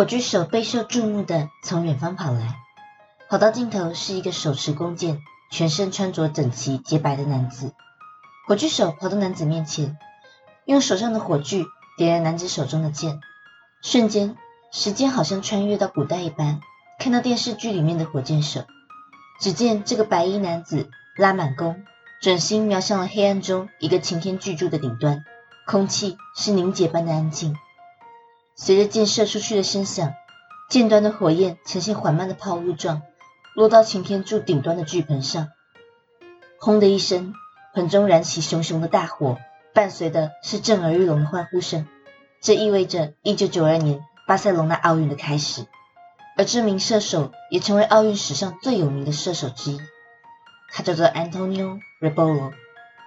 火炬手备受注目的从远方跑来，跑到尽头是一个手持弓箭、全身穿着整齐洁白的男子。火炬手跑到男子面前，用手上的火炬点燃男子手中的箭，瞬间，时间好像穿越到古代一般，看到电视剧里面的火箭手。只见这个白衣男子拉满弓，准心瞄向了黑暗中一个擎天巨柱的顶端，空气是凝结般的安静。随着箭射出去的声响，箭端的火焰呈现缓慢的抛物状，落到擎天柱顶端的巨盆上。轰的一声，盆中燃起熊熊的大火，伴随的是震耳欲聋的欢呼声。这意味着1992年巴塞隆纳奥运的开始，而这名射手也成为奥运史上最有名的射手之一。他叫做 Antonio Rebolo，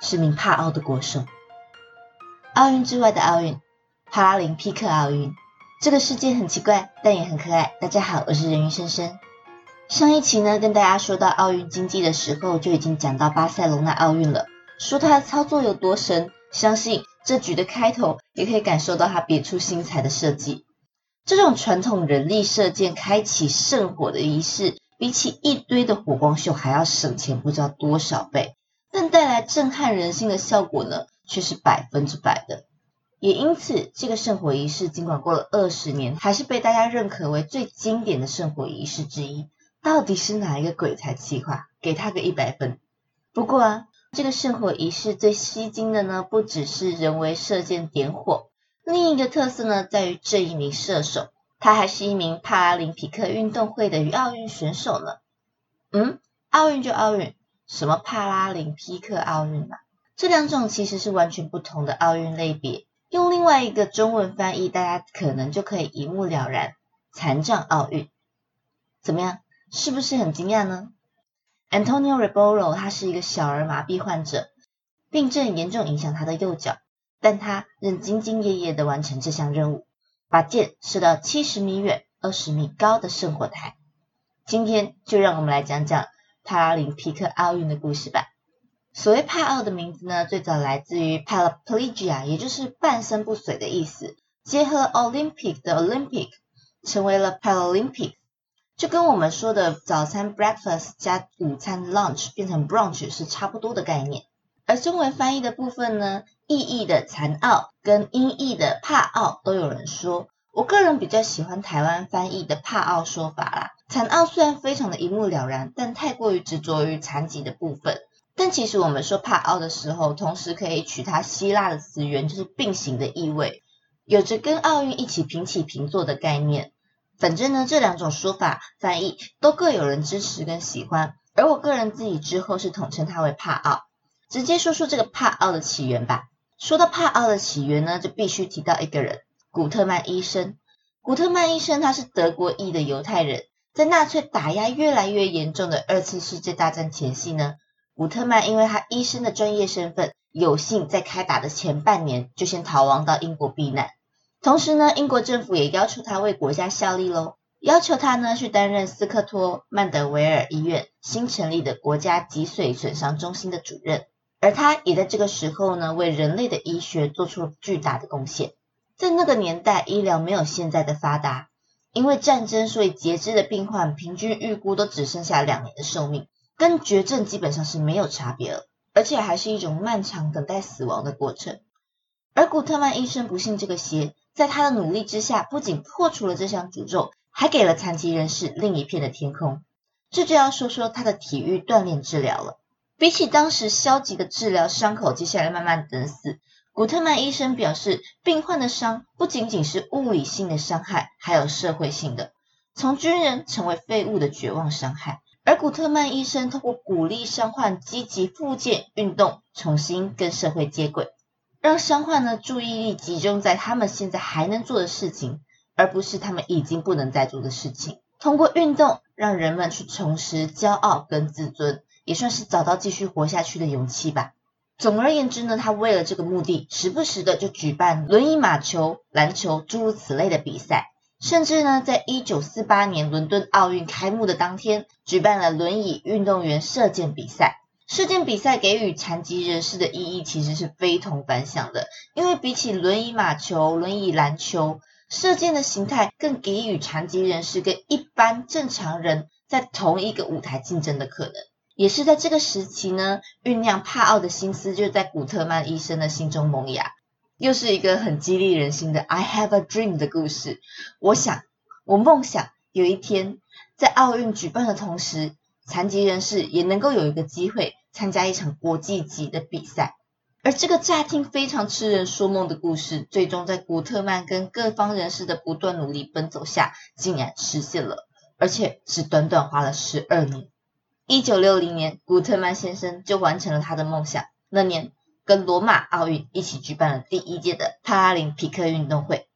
是名帕奥的国手。奥运之外的奥运，帕拉林匹克奥运。这个世界很奇怪，但也很可爱。大家好，我是人鱼深深。上一期呢，跟大家说到奥运经济的时候，就已经讲到巴塞隆纳奥运了，说它的操作有多神。相信这局的开头，也可以感受到它别出心裁的设计。这种传统人力射箭开启圣火的仪式，比起一堆的火光秀还要省钱不知道多少倍，但带来震撼人心的效果呢，却是百分之百的。也因此，这个圣火仪式尽管过了二十年，还是被大家认可为最经典的圣火仪式之一。到底是哪一个鬼才计划？给他个一百分。不过啊，这个圣火仪式最吸睛的呢，不只是人为射箭点火，另一个特色呢，在于这一名射手，他还是一名帕拉林匹克运动会的奥运选手呢。嗯，奥运就奥运，什么帕拉林匹克奥运啊？这两种其实是完全不同的奥运类别。用另外一个中文翻译，大家可能就可以一目了然。残障奥运怎么样？是不是很惊讶呢？Antonio Rebolo 他是一个小儿麻痹患者，病症严重影响他的右脚，但他仍兢兢业业的完成这项任务，把箭射到七十米远、二十米高的圣火台。今天就让我们来讲讲帕拉林匹克奥运的故事吧。所谓帕奥的名字呢，最早来自于 paraplegia，也就是半身不遂的意思。结合 Olympic 的 Olympic，成为了 Paralympic，就跟我们说的早餐 breakfast 加午餐 lunch 变成 brunch 是差不多的概念。而中文翻译的部分呢，意译的残奥跟音译的帕奥都有人说。我个人比较喜欢台湾翻译的帕奥说法啦。残奥虽然非常的一目了然，但太过于执着于残疾的部分。但其实我们说帕奥的时候，同时可以取它希腊的词源，就是并行的意味，有着跟奥运一起平起平坐的概念。反正呢，这两种说法翻译都各有人支持跟喜欢，而我个人自己之后是统称它为帕奥。直接说说这个帕奥的起源吧。说到帕奥的起源呢，就必须提到一个人——古特曼医生。古特曼医生他是德国裔的犹太人，在纳粹打压越来越严重的二次世界大战前夕呢。古特曼因为他医生的专业身份，有幸在开打的前半年就先逃亡到英国避难。同时呢，英国政府也要求他为国家效力喽，要求他呢去担任斯科托曼德维尔医院新成立的国家脊髓损伤中心的主任。而他也在这个时候呢，为人类的医学做出了巨大的贡献。在那个年代，医疗没有现在的发达，因为战争，所以截肢的病患平均预估都只剩下两年的寿命。跟绝症基本上是没有差别了，而且还是一种漫长等待死亡的过程。而古特曼医生不信这个邪，在他的努力之下，不仅破除了这项诅咒，还给了残疾人士另一片的天空。这就要说说他的体育锻炼治疗了。比起当时消极的治疗伤口，接下来慢慢等死，古特曼医生表示，病患的伤不仅仅是物理性的伤害，还有社会性的，从军人成为废物的绝望伤害。而古特曼医生通过鼓励伤患积极复健运动，重新跟社会接轨，让伤患呢注意力集中在他们现在还能做的事情，而不是他们已经不能再做的事情。通过运动，让人们去重拾骄傲跟自尊，也算是找到继续活下去的勇气吧。总而言之呢，他为了这个目的，时不时的就举办轮椅马球、篮球诸如此类的比赛。甚至呢，在一九四八年伦敦奥运开幕的当天，举办了轮椅运动员射箭比赛。射箭比赛给予残疾人士的意义其实是非同凡响的，因为比起轮椅马球、轮椅篮球，射箭的形态更给予残疾人士跟一般正常人在同一个舞台竞争的可能。也是在这个时期呢，酝酿帕奥的心思就在古特曼医生的心中萌芽。又是一个很激励人心的 “I have a dream” 的故事。我想，我梦想有一天在奥运举办的同时，残疾人士也能够有一个机会参加一场国际级的比赛。而这个乍听非常痴人说梦的故事，最终在古特曼跟各方人士的不断努力奔走下，竟然实现了，而且只短短花了十二年。一九六零年，古特曼先生就完成了他的梦想。那年，跟罗马奥运一起举办了第一届的帕拉林匹克运动会。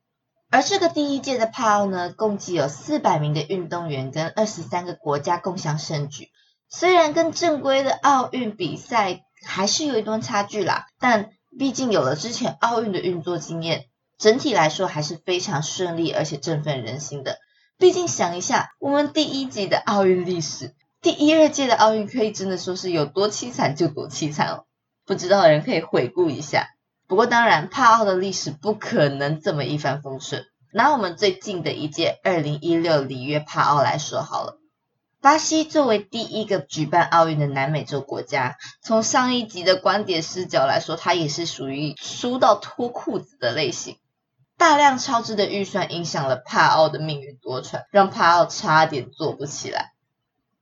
而这个第一届的帕奥呢，共计有四百名的运动员跟二十三个国家共享盛举。虽然跟正规的奥运比赛，还是有一段差距啦，但毕竟有了之前奥运的运作经验，整体来说还是非常顺利，而且振奋人心的。毕竟想一下，我们第一集的奥运历史，第一二届的奥运可以真的说是有多凄惨就多凄惨哦。不知道的人可以回顾一下。不过当然，帕奥的历史不可能这么一帆风顺。拿我们最近的一届二零一六里约帕奥来说好了。巴西作为第一个举办奥运的南美洲国家，从上一集的观点视角来说，它也是属于输到脱裤子的类型。大量超支的预算影响了帕奥的命运多舛，让帕奥差点做不起来。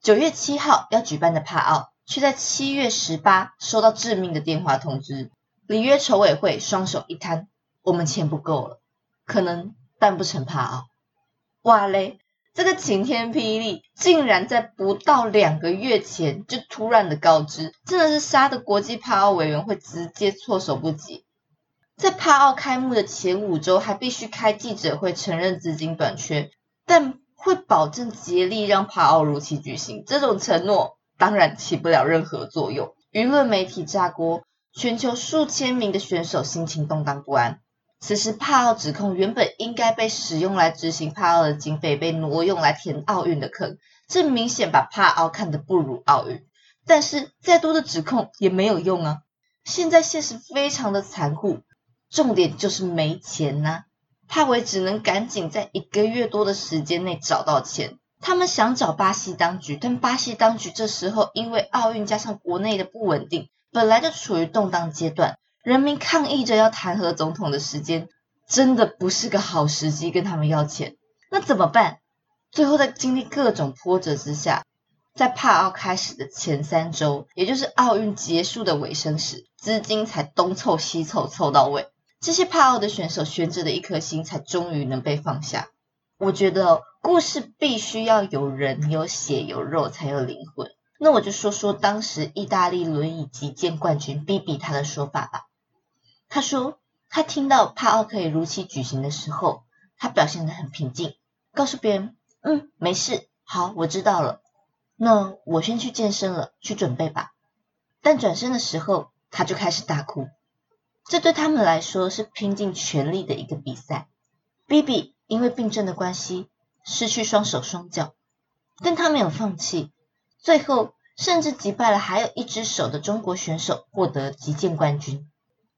九月七号要举办的帕奥，却在七月十八收到致命的电话通知。里约筹委会双手一摊，我们钱不够了，可能办不成帕奥。哇嘞！这个晴天霹雳竟然在不到两个月前就突然的告知，真的是杀的国际帕奥委员会直接措手不及。在帕奥开幕的前五周还必须开记者会承认资金短缺，但会保证竭力让帕奥如期举行。这种承诺当然起不了任何作用，舆论媒体炸锅，全球数千名的选手心情动荡不安。此时，帕奥指控原本应该被使用来执行帕奥的经费被挪用来填奥运的坑，这明显把帕奥看得不如奥运。但是，再多的指控也没有用啊！现在现实非常的残酷，重点就是没钱呐。帕维只能赶紧在一个月多的时间内找到钱。他们想找巴西当局，但巴西当局这时候因为奥运加上国内的不稳定，本来就处于动荡阶段。人民抗议着要弹劾总统的时间，真的不是个好时机跟他们要钱。那怎么办？最后在经历各种波折之下，在帕奥开始的前三周，也就是奥运结束的尾声时，资金才东凑西凑凑到位，这些帕奥的选手悬着的一颗心才终于能被放下。我觉得故事必须要有人、有血、有肉才有灵魂。那我就说说当时意大利轮椅击剑冠军 B B 他的说法吧。他说，他听到帕奥可以如期举行的时候，他表现得很平静，告诉别人：“嗯，没事，好，我知道了。那我先去健身了，去准备吧。”但转身的时候，他就开始大哭。这对他们来说是拼尽全力的一个比赛。B B 因为病症的关系，失去双手双脚，但他没有放弃，最后甚至击败了还有一只手的中国选手，获得击剑冠军。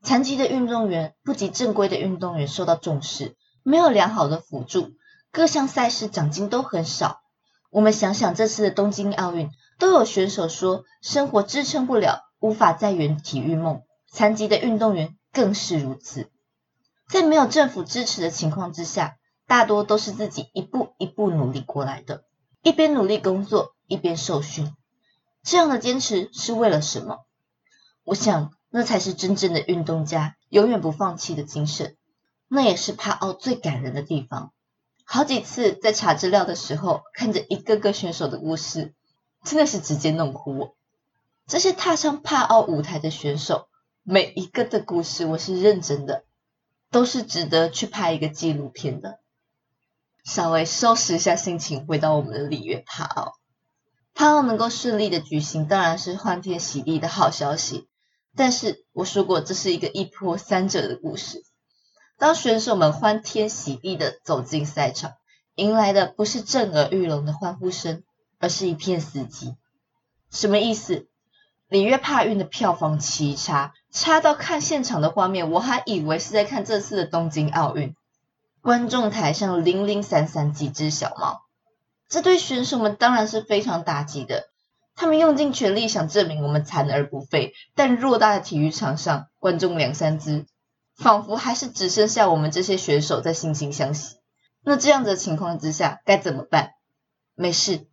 残疾的运动员不及正规的运动员受到重视，没有良好的辅助，各项赛事奖金都很少。我们想想这次的东京奥运，都有选手说生活支撑不了，无法再圆体育梦。残疾的运动员更是如此，在没有政府支持的情况之下，大多都是自己一步一步努力过来的，一边努力工作，一边受训。这样的坚持是为了什么？我想。那才是真正的运动家，永远不放弃的精神。那也是帕奥最感人的地方。好几次在查资料的时候，看着一个个选手的故事，真的是直接弄哭我。这些踏上帕奥舞台的选手，每一个的故事，我是认真的，都是值得去拍一个纪录片的。稍微收拾一下心情，回到我们的里约帕奥。帕奥能够顺利的举行，当然是欢天喜地的好消息。但是我说过，这是一个一波三折的故事。当选手们欢天喜地的走进赛场，迎来的不是震耳欲聋的欢呼声，而是一片死寂。什么意思？里约帕运的票房奇差，差到看现场的画面，我还以为是在看这次的东京奥运。观众台上零零散散几只小猫，这对选手们当然是非常打击的。他们用尽全力想证明我们残而不废，但偌大的体育场上，观众两三只，仿佛还是只剩下我们这些选手在惺惺相惜。那这样的情况之下该怎么办？没事，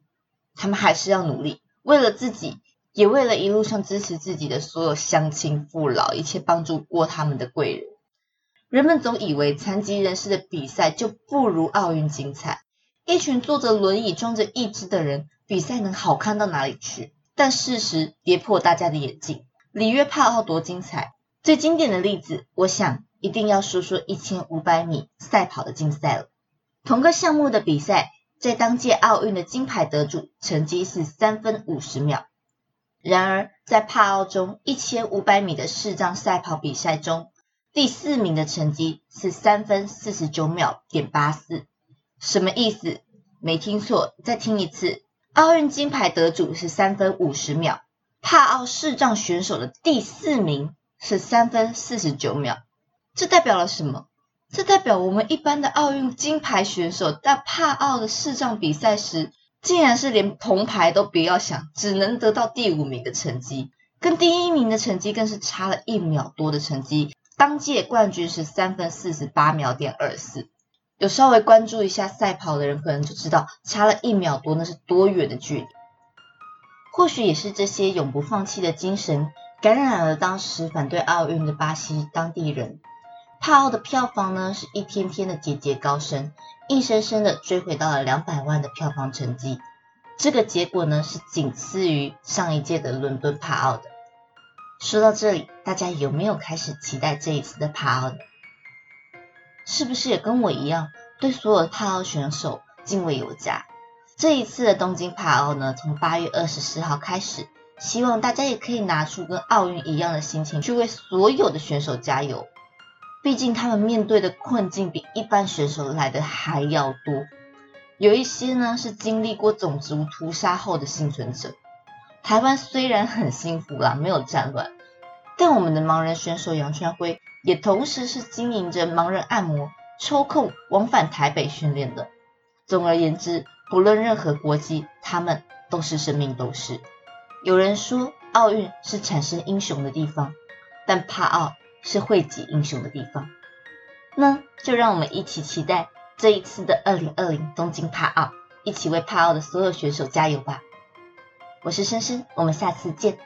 他们还是要努力，为了自己，也为了一路上支持自己的所有乡亲父老，一切帮助过他们的贵人。人们总以为残疾人士的比赛就不如奥运精彩，一群坐着轮椅装着义肢的人。比赛能好看到哪里去？但事实跌破大家的眼镜。里约帕奥多精彩！最经典的例子，我想一定要说说一千五百米赛跑的竞赛了。同个项目的比赛，在当届奥运的金牌得主成绩是三分五十秒。然而，在帕奥中一千五百米的视障赛跑比赛中，第四名的成绩是三分四十九秒点八四。什么意思？没听错，再听一次。奥运金牌得主是三分五十秒，帕奥视障选手的第四名是三分四十九秒，这代表了什么？这代表我们一般的奥运金牌选手在帕奥的视障比赛时，竟然是连铜牌都不要想，只能得到第五名的成绩，跟第一名的成绩更是差了一秒多的成绩。当届冠军是三分四十八秒点二四。有稍微关注一下赛跑的人，可能就知道差了一秒多，那是多远的距离。或许也是这些永不放弃的精神，感染了当时反对奥运的巴西当地人。帕奥的票房呢，是一天天的节节高升，硬生生的追回到了两百万的票房成绩。这个结果呢，是仅次于上一届的伦敦帕奥的。说到这里，大家有没有开始期待这一次的帕奥呢？是不是也跟我一样，对所有的帕奥选手敬畏有加？这一次的东京帕奥呢，从八月二十四号开始，希望大家也可以拿出跟奥运一样的心情，去为所有的选手加油。毕竟他们面对的困境比一般选手来的还要多，有一些呢是经历过种族屠杀后的幸存者。台湾虽然很幸福啦，没有战乱，但我们的盲人选手杨川辉。也同时是经营着盲人按摩，抽空往返台北训练的。总而言之，不论任何国籍，他们都是生命斗士。有人说，奥运是产生英雄的地方，但帕奥是汇集英雄的地方。那就让我们一起期待这一次的二零二零东京帕奥，一起为帕奥的所有选手加油吧！我是深深，我们下次见。